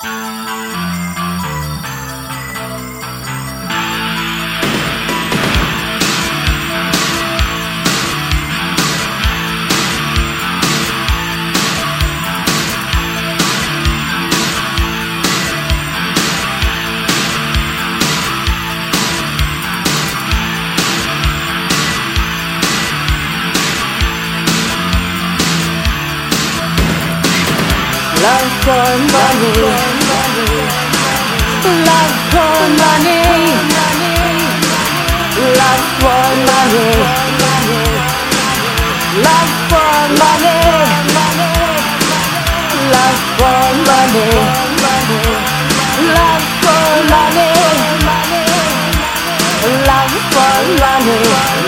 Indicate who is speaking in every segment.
Speaker 1: Música Love for money. Love for money. Love for money. Love for money. Love for money. Love for money. Love for money.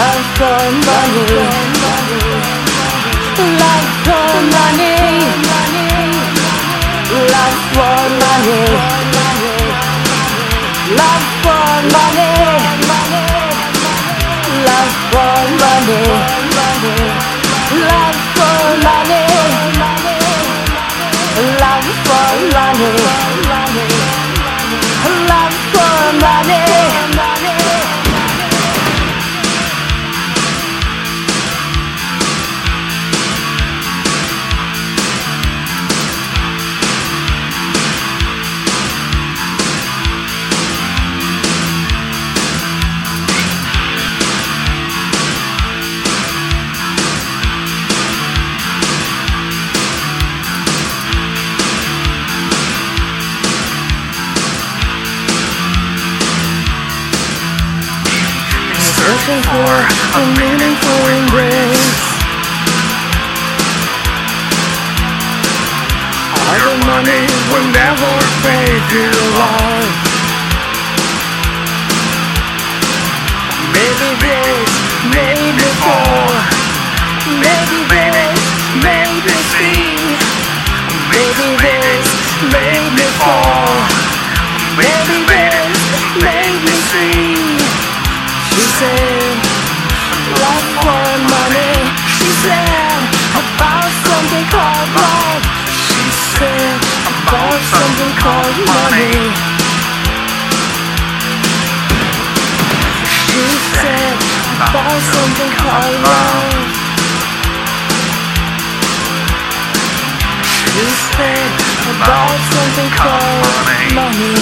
Speaker 2: Love
Speaker 1: for money. Love for money. Love for money. Love for money. Love for money. Love for money. Love for money.
Speaker 2: Searching for a meaningful embrace. All the money will never for your love. Maybe this, maybe four. Maybe this, maybe three. Maybe this, maybe four. Maybe this, maybe three. She said, said, about something called love. She said, about something called money. She said, about something called love. She said, about something called money.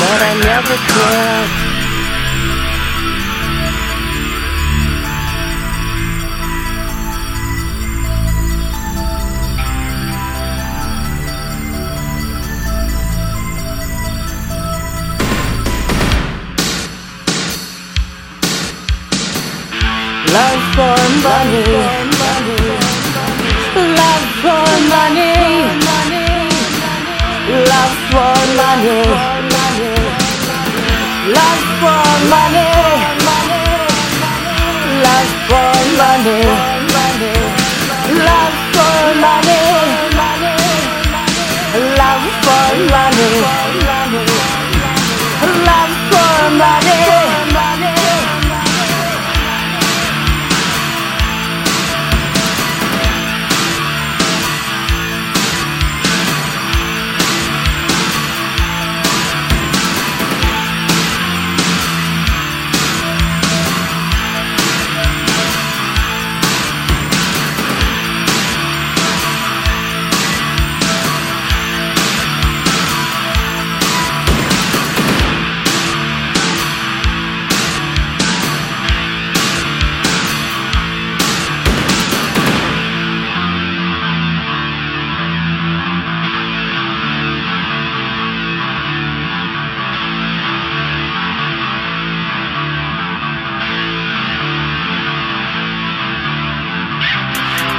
Speaker 2: But I never cared.
Speaker 1: For money. Love for money. Love for money. Love for money.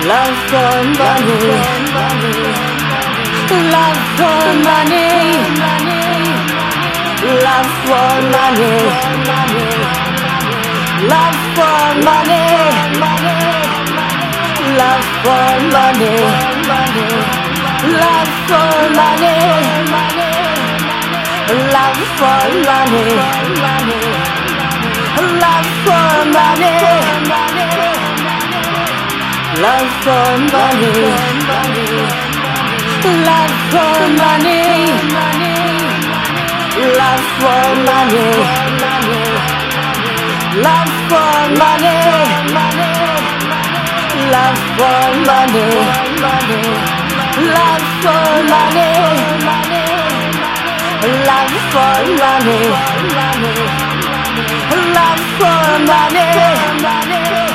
Speaker 1: Love for money, money, love for money, love for money, love for money, love for money, love for money, love for money, money, love for money. Love for money, love for money, love for money, love for money, love for money, love for money, love for money, love for money.